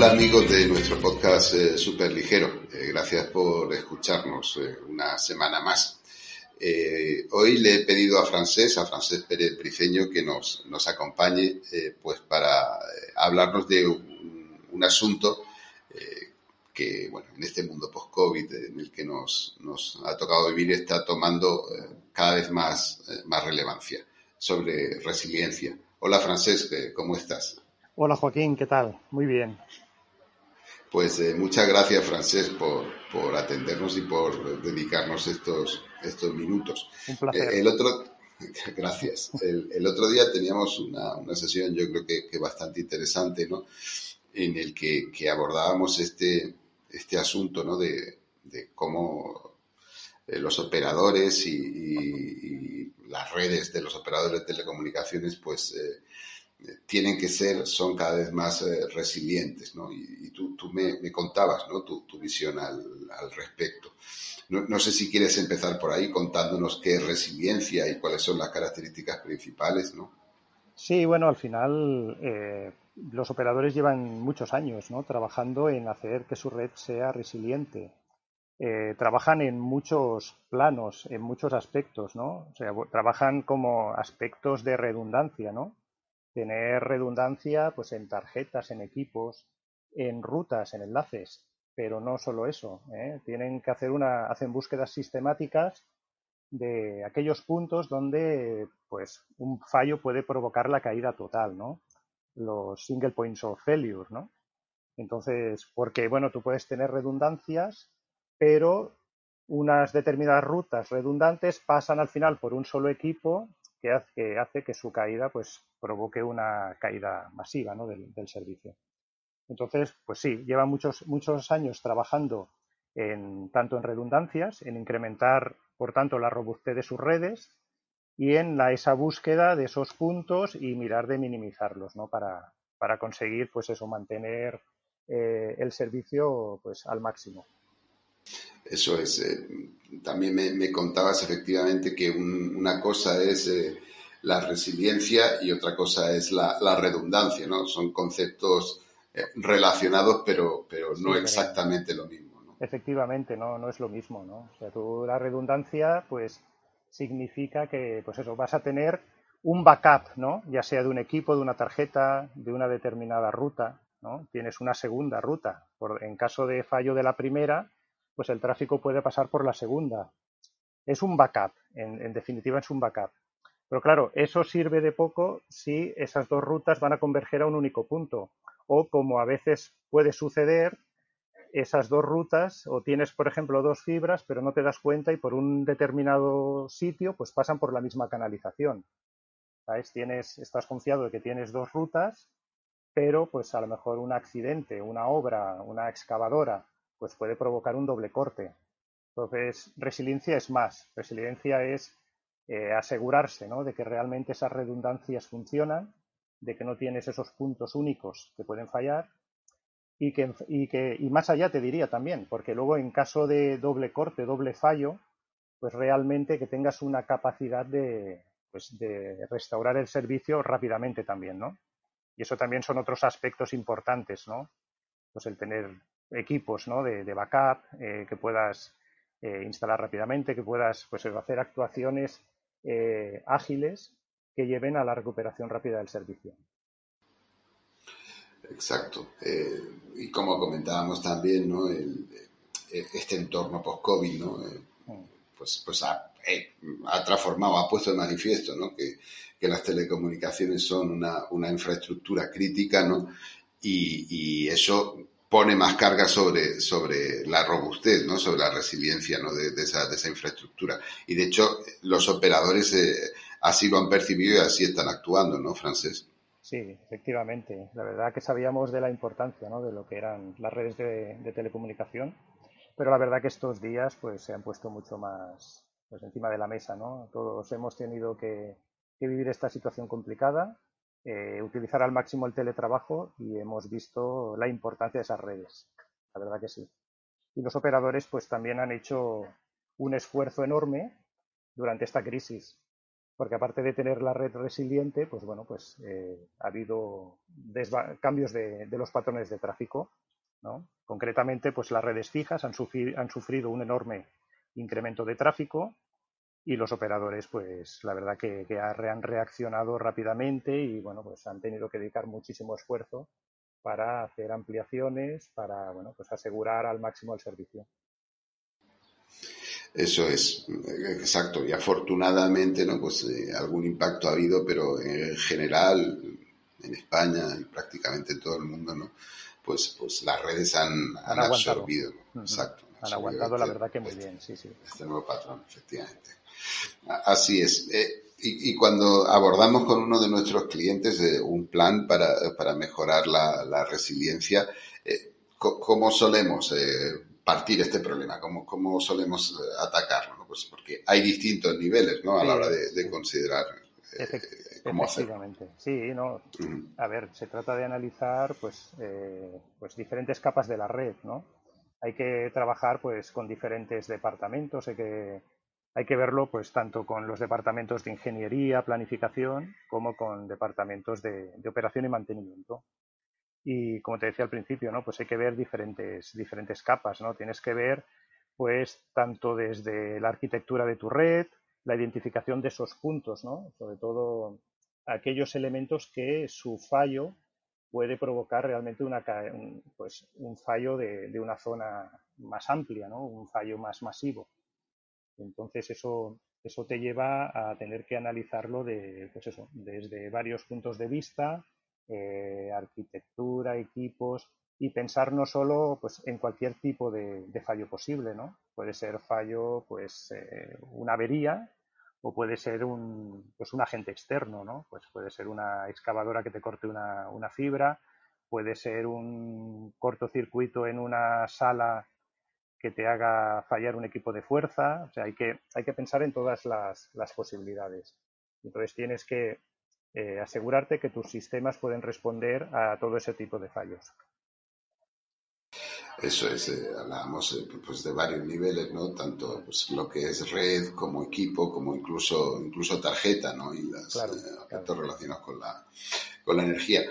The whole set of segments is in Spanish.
amigos de nuestro podcast eh, Super Ligero. Eh, gracias por escucharnos eh, una semana más. hoy le he pedido a Francés, a Francés Pérez Briceño, que nos, nos acompañe pues para hablarnos de un, asunto que, bueno, en este mundo post-COVID en el que nos, nos, ha tocado vivir está tomando cada vez más, más relevancia sobre resiliencia. Hola Francés, ¿cómo estás? Hola Joaquín, ¿qué tal? Muy bien. Pues eh, muchas gracias, Francés, por, por, atendernos y por dedicarnos estos, estos minutos. Un placer. Eh, el otro, gracias. El, otro día teníamos una, una sesión, yo creo que, bastante interesante, ¿no? En el que, que abordábamos este, este asunto, ¿no? De, de cómo eh, los operadores y, y, las redes de los operadores de telecomunicaciones, pues, tienen que ser, son cada vez más eh, resilientes, ¿no? Y, tú, tú me, contabas, ¿no? Tu, visión al, al respecto. No, no, sé si quieres empezar por ahí contándonos qué es resiliencia y cuáles son las características principales, ¿no? Sí, bueno, al final eh, los operadores llevan muchos años, ¿no? Trabajando en hacer que su red sea resiliente. Eh, trabajan en muchos planos, en muchos aspectos, ¿no? O sea, trabajan como aspectos de redundancia, ¿no? Tener redundancia pues en tarjetas, en equipos, en rutas, en enlaces, pero no solo eso, ¿eh? tienen que hacer una, hacen búsquedas sistemáticas de aquellos puntos donde pues un fallo puede provocar la caída total, ¿no? Los single points of failure, ¿no? Entonces, porque bueno, tú puedes tener redundancias, pero unas determinadas rutas redundantes pasan al final por un solo equipo que hace que, su caída pues provoque una caída masiva del, servicio. Entonces, pues sí, lleva muchos, muchos años trabajando en, tanto en redundancias, en incrementar, por tanto, la robustez de sus redes y en la, esa búsqueda de esos puntos y mirar de minimizarlos, ¿no? Para, para conseguir, pues eso, mantener eh, el servicio pues al máximo. Eso es. Eh, también me, contabas efectivamente que una cosa es eh, la resiliencia y otra cosa es la, redundancia, ¿no? Son conceptos eh, relacionados, pero, pero no exactamente lo mismo. ¿no? Efectivamente, no, no es lo mismo, ¿no? O sea, tú, la redundancia, pues, significa que, pues eso, vas a tener un backup, ¿no? Ya sea de un equipo, de una tarjeta, de una determinada ruta, ¿no? Tienes una segunda ruta. Por, en caso de fallo de la primera, pues el tráfico puede pasar por la segunda. Es un backup, en, definitiva es un backup. Pero claro, eso sirve de poco si esas dos rutas van a converger a un único punto. O como a veces puede suceder, esas dos rutas, o tienes, por ejemplo, dos fibras, pero no te das cuenta y por un determinado sitio, pues pasan por la misma canalización. ¿Sabes? Tienes, estás confiado de que tienes dos rutas, pero pues a lo mejor un accidente, una obra, una excavadora pues puede provocar un doble corte. Entonces, resiliencia es más. Resiliencia es eh, asegurarse de que realmente esas redundancias funcionan, de que no tienes esos puntos únicos que pueden fallar y que, y que y más allá te diría también, porque luego en caso de doble corte, doble fallo, pues realmente que tengas una capacidad de, pues de restaurar el servicio rápidamente también, ¿no? Y eso también son otros aspectos importantes, ¿no? Pues el tener equipos ¿no? de, backup eh, que puedas eh, instalar rápidamente, que puedas pues, hacer actuaciones eh, ágiles que lleven a la recuperación rápida del servicio. Exacto. y como comentábamos también, ¿no? este entorno post-COVID, ¿no? Mm. pues, pues ha, transformado, ha puesto de manifiesto ¿no? que, que las telecomunicaciones son una, una infraestructura crítica, ¿no? Y, y, eso pone más carga sobre, sobre la robustez, ¿no? sobre la resiliencia ¿no? de, esa, de esa infraestructura. Y de hecho, los operadores eh, así lo han percibido y así están actuando, ¿no, Francés? Sí, efectivamente. La verdad que sabíamos de la importancia ¿no? de lo que eran las redes de, telecomunicación, pero la verdad que estos días pues, se han puesto mucho más pues, encima de la mesa. ¿no? Todos hemos tenido que, que vivir esta situación complicada eh, utilizar al máximo el teletrabajo y hemos visto la importancia de esas redes. La verdad que sí. Y los operadores pues también han hecho un esfuerzo enorme durante esta crisis, porque aparte de tener la red resiliente, pues bueno, pues eh, ha habido cambios de, los patrones de tráfico, ¿no? Concretamente, pues las redes fijas han, han sufrido un enorme incremento de tráfico y los operadores, pues la verdad que, han reaccionado rápidamente y bueno, pues han tenido que dedicar muchísimo esfuerzo para hacer ampliaciones, para bueno, pues asegurar al máximo el servicio. Eso es, exacto. Y afortunadamente, ¿no? Pues eh, algún impacto ha habido, pero en general, en España y prácticamente en todo el mundo, ¿no? Pues, pues las redes han, absorbido. Exacto. Han, aguantado, la verdad que muy bien, sí, sí. Este nuevo patrón, efectivamente. Así es. Eh, y, cuando abordamos con uno de nuestros clientes eh, un plan para, para mejorar la, la resiliencia, ¿cómo solemos partir este problema? ¿Cómo, cómo solemos eh, atacarlo? Pues porque hay distintos niveles ¿no? a la hora de, considerar eh, cómo Efectivamente. Sí, no. A ver, se trata de analizar pues, eh, pues diferentes capas de la red, ¿no? Hay que trabajar pues con diferentes departamentos, hay que, hay que verlo pues tanto con los departamentos de ingeniería, planificación, como con departamentos de operación y mantenimiento. Y como te decía al principio, ¿no? Pues hay que ver diferentes, diferentes capas, ¿no? Tienes que ver, pues, tanto desde la arquitectura de tu red, la identificación de esos puntos, ¿no? Sobre todo aquellos elementos que su fallo puede provocar realmente una, un, pues, un fallo de, de, una zona más amplia, ¿no? Un fallo más masivo. Entonces eso, eso te lleva a tener que analizarlo de, pues eso, desde varios puntos de vista, eh, arquitectura, equipos y pensar no solo pues, en cualquier tipo de, fallo posible, ¿no? Puede ser fallo, pues eh, una avería o puede ser un, pues, un agente externo, ¿no? Pues puede ser una excavadora que te corte una, una fibra, puede ser un cortocircuito en una sala que te haga fallar un equipo de fuerza. O sea, hay que, hay que pensar en todas las, las posibilidades. Entonces tienes que eh, asegurarte que tus sistemas pueden responder a todo ese tipo de fallos. Eso es, eh, hablábamos eh, pues de varios niveles, ¿no? Tanto pues, lo que es red como equipo, como incluso, incluso tarjeta, ¿no? Y los aspectos relacionados con la, con la energía.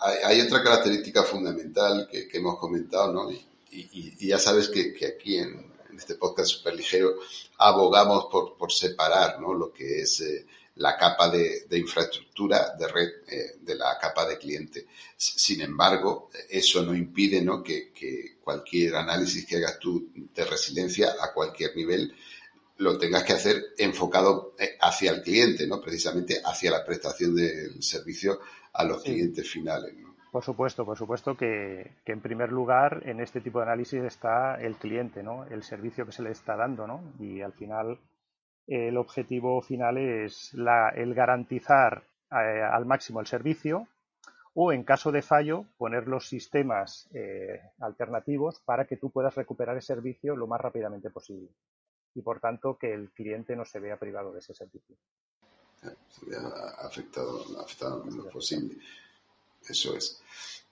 Hay, otra característica fundamental que, hemos comentado, ¿no? Y, ya sabes que, aquí en, este podcast super ligero abogamos por, por separar, ¿no? Lo que es la capa de, infraestructura de red eh, de la capa de cliente. Sin embargo, eso no impide ¿no? Que, cualquier análisis que hagas tú de resiliencia a cualquier nivel lo tengas que hacer enfocado eh, hacia el cliente, ¿no? precisamente hacia la prestación del servicio a los clientes finales. Por supuesto, por supuesto que, que, en primer lugar en este tipo de análisis está el cliente, ¿no? el servicio que se le está dando ¿no? y al final el objetivo final es el garantizar eh, al máximo el servicio o en caso de fallo poner los sistemas eh, alternativos para que tú puedas recuperar el servicio lo más rápidamente posible y por tanto que el cliente no se vea privado de ese servicio. Se vea afectado, afectado lo menos posible. Eso es.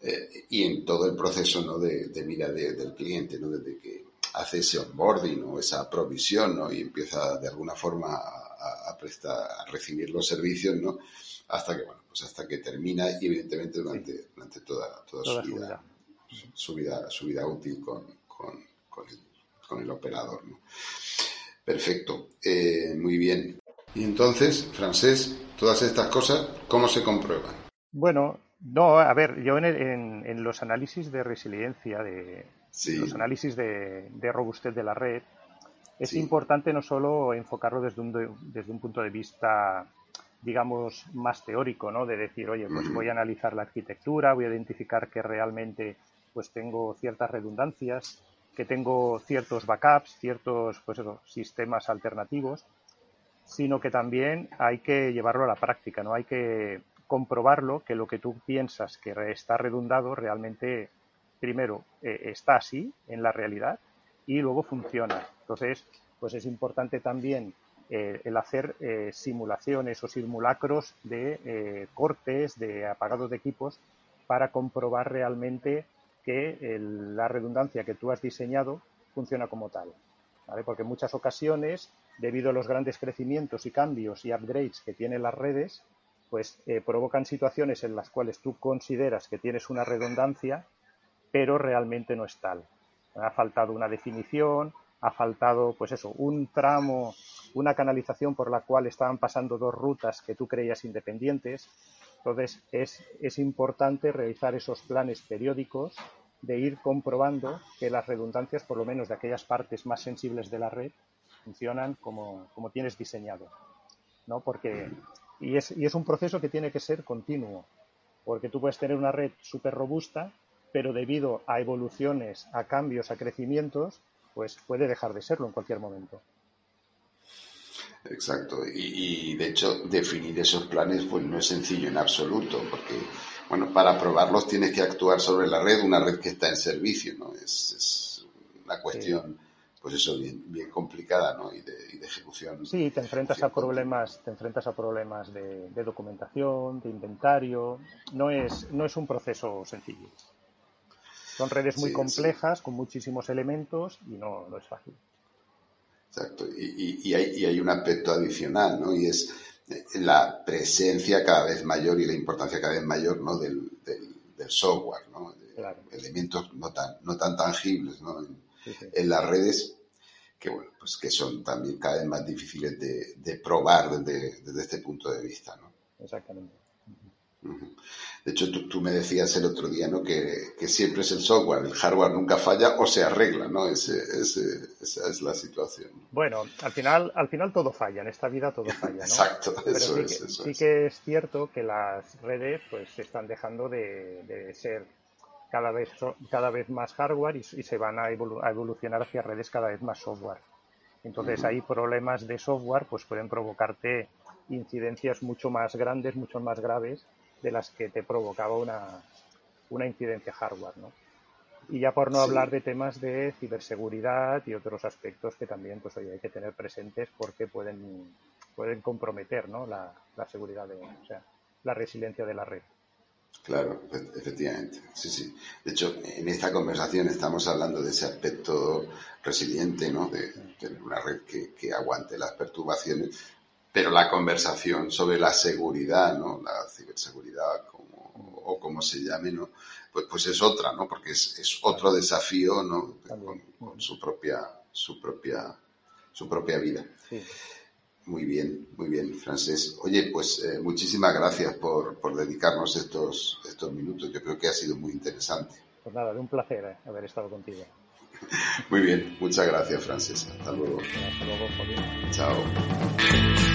Eh, y en todo el proceso ¿no? de, de mira del cliente, ¿no? desde que hace ese onboarding o esa provisión, ¿no? Y empieza de alguna forma a, prestar, a recibir los servicios, ¿no? Hasta que, bueno, pues hasta que termina y evidentemente durante, durante toda, toda, su, vida, su, vida, su vida útil con, con, con, el, operador, ¿no? Perfecto, eh, muy bien. Y entonces, Francés, todas estas cosas, ¿cómo se comprueban? Bueno, no, a ver, yo en, en los análisis de resiliencia, de, los análisis de, robustez de la red, es importante no solo enfocarlo desde un, desde un punto de vista, digamos, más teórico, ¿no? De decir, oye, pues voy a analizar la arquitectura, voy a identificar que realmente pues tengo ciertas redundancias, que tengo ciertos backups, ciertos pues sistemas alternativos, sino que también hay que llevarlo a la práctica, ¿no? Hay que comprobarlo que lo que tú piensas que está redundado realmente primero eh, está así en la realidad y luego funciona. Entonces, pues es importante también eh, el hacer eh, simulaciones o simulacros de cortes, de apagados de equipos, para comprobar realmente que la redundancia que tú has diseñado funciona como tal. porque en muchas ocasiones, debido a los grandes crecimientos y cambios y upgrades que tienen las redes, pues provocan situaciones en las cuales tú consideras que tienes una redundancia, pero realmente no es tal. Ha faltado una definición, ha faltado, pues eso, un tramo, una canalización por la cual estaban pasando dos rutas que tú creías independientes. Entonces, es, es importante realizar esos planes periódicos de ir comprobando que las redundancias, por lo menos de aquellas partes más sensibles de la red, funcionan como, como tienes diseñado. ¿no? Porque y es, y es un proceso que tiene que ser continuo, porque tú puedes tener una red súper robusta, pero debido a evoluciones, a cambios, a crecimientos, pues puede dejar de serlo en cualquier momento. Exacto. Y, de hecho, definir esos planes pues no es sencillo en absoluto, porque bueno, para probarlos tienes que actuar sobre la red, una red que está en servicio, ¿no? Es, es una cuestión pues eso, bien, bien complicada, ¿no? Y de, ejecución. Sí, te enfrentas a problemas, te enfrentas a problemas de, documentación, de inventario. No es, no es un proceso sencillo. Son redes muy complejas, con muchísimos elementos y no, no es fácil. Exacto. Y, y, hay, y, hay, un aspecto adicional, ¿no? Y es la presencia cada vez mayor y la importancia cada vez mayor, ¿no? Del, del, software, ¿no? Elementos no tan, no tan tangibles, ¿no? en las redes que bueno, pues que son también cada vez más difíciles de, probar desde, este punto de vista, ¿no? Exactamente. De hecho, tú, me decías el otro día, ¿no? Que, siempre es el software, el hardware nunca falla o se arregla, ¿no? esa es la situación. Bueno, al final, al final todo falla, en esta vida todo falla, ¿no? Exacto, eso sí es. Que, sí que es cierto que las redes, pues, están dejando de, de ser cada vez, cada vez más hardware y, se van a, evolucionar hacia redes cada vez más software. Entonces hay problemas de software, pues pueden provocarte incidencias mucho más grandes, mucho más graves de las que te provocaba una, una incidencia hardware, ¿no? Y ya por no hablar de temas de ciberseguridad y otros aspectos que también pues hay que tener presentes porque pueden, pueden comprometer ¿no? la, la seguridad, de, o sea, la resiliencia de la red. Claro, efectivamente. Sí, sí. De hecho, en esta conversación estamos hablando de ese aspecto resiliente, ¿no? De tener una red que, aguante las perturbaciones, pero la conversación sobre la seguridad, ¿no? La ciberseguridad, como, o como se llame, ¿no? Pues, pues es otra, ¿no? Porque es, otro desafío, ¿no? Con, su propia, su propia, su propia vida. Sí. Muy bien, muy bien, Francés. Oye, pues eh, muchísimas gracias por, por, dedicarnos estos, estos minutos. Yo creo que ha sido muy interesante. Pues nada, de un placer eh, haber estado contigo. muy bien, muchas gracias, Francés. Hasta luego. Hasta luego, Chao.